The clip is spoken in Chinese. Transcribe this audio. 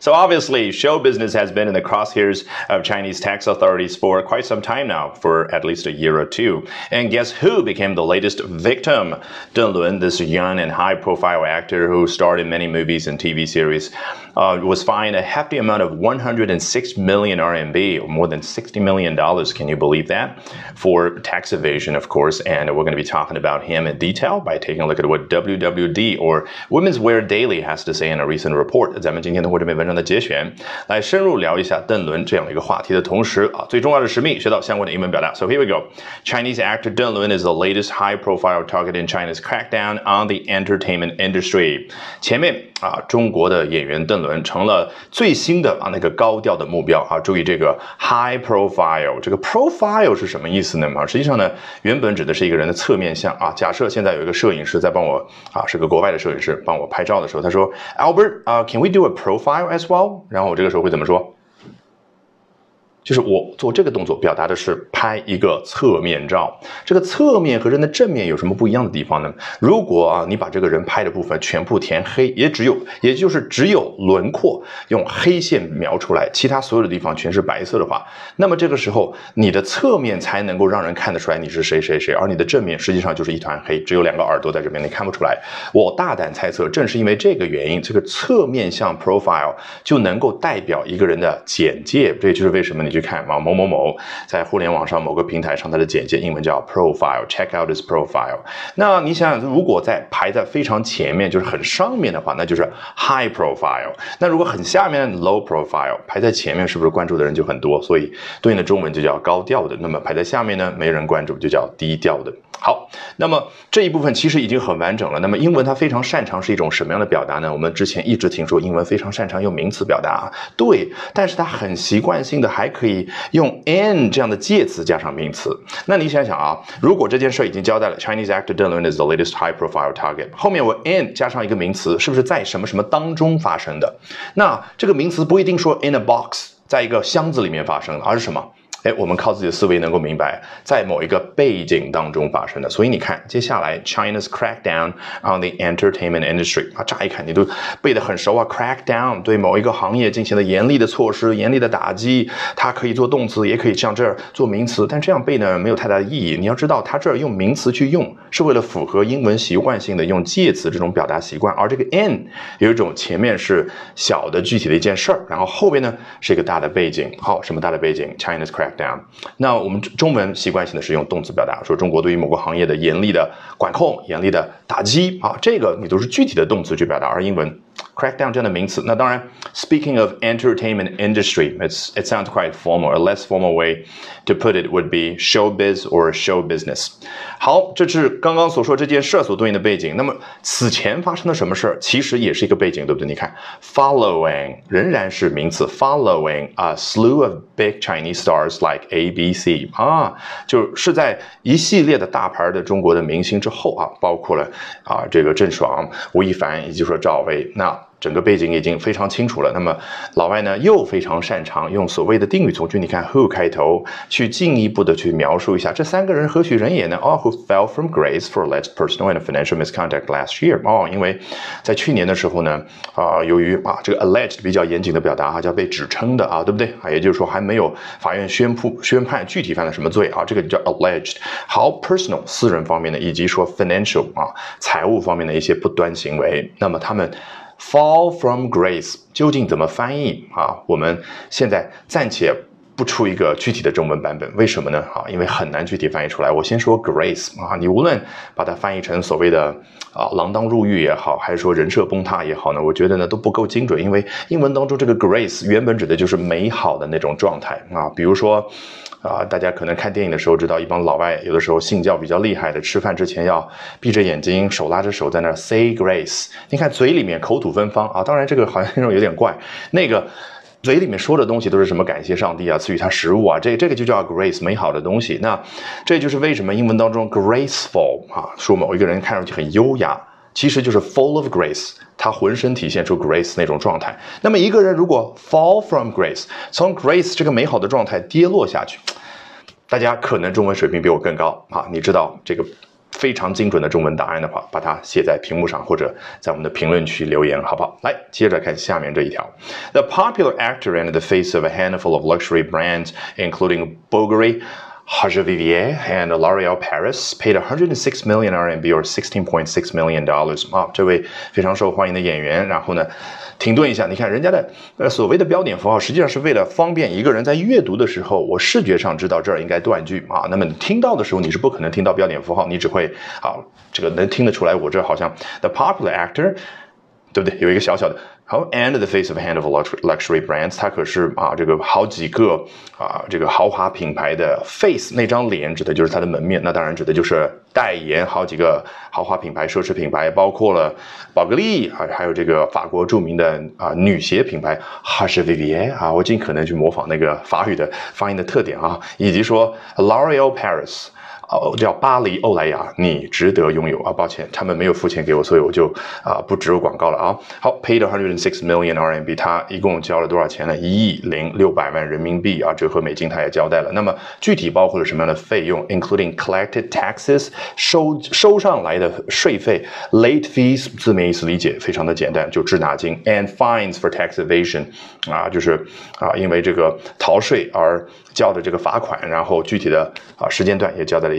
So obviously, show business has been in the crosshairs of Chinese tax authorities for quite some time now, for at least a year or two. And guess who became the latest victim? Deng Lun, this young and high-profile actor who starred in many movies and TV series, uh, was fined a hefty amount of 106 million RMB, or more than 60 million dollars. Can you believe that? For tax evasion, of course. And we're going to be talking about him in detail by taking a look at what WWD or Women's Wear Daily has to say in a recent report. 咱们今天的或者美文。 的节选，来深入聊一下邓伦这样的一个话题的同时啊，最重要的使命学到相关的英文表达。So here we go. Chinese actor Deng Lun is the latest high-profile target in China's crackdown on the entertainment industry. 前面啊，中国的演员邓伦成了最新的啊那个高调的目标啊。注意这个 high-profile，这个 profile 是什么意思呢？啊，实际上呢，原本指的是一个人的侧面像啊。假设现在有一个摄影师在帮我啊，是个国外的摄影师帮我拍照的时候，他说，Albert 啊，Can we do a profile as well？然后我这个时候会怎么说？就是我做这个动作，表达的是拍一个侧面照。这个侧面和人的正面有什么不一样的地方呢？如果啊，你把这个人拍的部分全部填黑，也只有，也就是只有轮廓用黑线描出来，其他所有的地方全是白色的话，那么这个时候你的侧面才能够让人看得出来你是谁谁谁，而你的正面实际上就是一团黑，只有两个耳朵在这边，你看不出来。我大胆猜测，正是因为这个原因，这个侧面像 profile 就能够代表一个人的简介。这就是为什么你就去看啊某某某在互联网上某个平台上它的简介英文叫 profile，check out this profile。那你想想，如果在排在非常前面，就是很上面的话，那就是 high profile。那如果很下面 low profile，排在前面是不是关注的人就很多？所以对应的中文就叫高调的。那么排在下面呢，没人关注就叫低调的。好，那么这一部分其实已经很完整了。那么英文它非常擅长是一种什么样的表达呢？我们之前一直听说英文非常擅长用名词表达啊，对，但是它很习惯性的还可以用 in 这样的介词加上名词。那你想想啊，如果这件事已经交代了，Chinese actor Deng Lun is the latest high-profile target，后面我 in 加上一个名词，是不是在什么什么当中发生的？那这个名词不一定说 in a box，在一个箱子里面发生的，而是什么？哎，我们靠自己的思维能够明白，在某一个背景当中发生的。所以你看，接下来 China's crackdown on the entertainment industry 啊，乍一看你都背得很熟啊。crackdown 对某一个行业进行了严厉的措施、严厉的打击，它可以做动词，也可以像这儿做名词。但这样背呢，没有太大的意义。你要知道，它这儿用名词去用，是为了符合英文习惯性的用介词这种表达习惯。而这个 in 有一种前面是小的具体的一件事儿，然后后边呢是一个大的背景。好，什么大的背景？China's crack。down，那我们中文习惯性的是用动词表达，说中国对于某个行业的严厉的管控、严厉的打击啊，这个你都是具体的动词去表达，而英文。crackdown 这样的名词。那当然，speaking of entertainment industry, it's it sounds quite formal. A less formal way to put it would be showbiz or show business. 好，这是刚刚所说这件事所对应的背景。那么此前发生的什么事儿，其实也是一个背景，对不对？你看，following 仍然是名词，following a slew of big Chinese stars like ABC 啊，就是在一系列的大牌的中国的明星之后啊，包括了啊这个郑爽、吴亦凡以及说赵薇那。整个背景已经非常清楚了。那么老外呢，又非常擅长用所谓的定语从句，你看 who 开头，去进一步的去描述一下这三个人何许人也呢？哦，who fell from grace for alleged personal and financial misconduct last year。哦，因为在去年的时候呢，啊，由于啊这个 alleged 比较严谨的表达哈，叫被指称的啊，对不对？啊，也就是说还没有法院宣布宣判具体犯了什么罪啊，这个叫 alleged。好，personal 私人方面的，以及说 financial 啊财务方面的一些不端行为，那么他们。Fall from grace 究竟怎么翻译啊？我们现在暂且不出一个具体的中文版本，为什么呢？啊，因为很难具体翻译出来。我先说 grace 啊，你无论把它翻译成所谓的啊锒铛入狱也好，还是说人设崩塌也好呢，我觉得呢都不够精准，因为英文当中这个 grace 原本指的就是美好的那种状态啊，比如说。啊，大家可能看电影的时候知道，一帮老外有的时候信教比较厉害的，吃饭之前要闭着眼睛，手拉着手在那 say grace。你看嘴里面口吐芬芳啊，当然这个好像那种有点怪。那个嘴里面说的东西都是什么感谢上帝啊，赐予他食物啊，这这个就叫 grace，美好的东西。那这就是为什么英文当中 graceful 啊，说某一个人看上去很优雅，其实就是 full of grace。他浑身体现出 grace 那种状态。那么一个人如果 fall from grace，从 grace 这个美好的状态跌落下去，大家可能中文水平比我更高啊！你知道这个非常精准的中文答案的话，把它写在屏幕上或者在我们的评论区留言，好不好？来，接着看下面这一条：The popular actor and the face of a handful of luxury brands, including Bulgari. Haja Vivier and L'Oreal Paris paid 106 million RMB or 16.6 million dollars 啊，这位非常受欢迎的演员，然后呢，停顿一下，你看人家的呃所谓的标点符号，实际上是为了方便一个人在阅读的时候，我视觉上知道这儿应该断句啊。那么你听到的时候，你是不可能听到标点符号，你只会啊这个能听得出来，我这好像 the popular actor，对不对？有一个小小的。好，and the face of a handful of luxury brands，它可是啊，这个好几个啊，这个豪华品牌的 face，那张脸指的就是它的门面，那当然指的就是代言好几个豪华品牌、奢侈品牌，包括了宝格丽啊，还有这个法国著名的啊女鞋品牌 Hush Vivier 啊，我尽可能去模仿那个法语的发音的特点啊，以及说 L'Oreal Paris。哦，叫巴黎欧莱雅，你值得拥有啊！抱歉，他们没有付钱给我，所以我就啊不植入广告了啊。好，paid hundred and six million RMB，他一共交了多少钱呢？一亿零六百万人民币啊，折合美金他也交代了。那么具体包括了什么样的费用？including collected taxes，收收上来的税费；late fees，字面意思理解非常的简单，就滞纳金；and fines for tax evasion，啊，就是啊因为这个逃税而交的这个罚款，然后具体的啊时间段也交代了。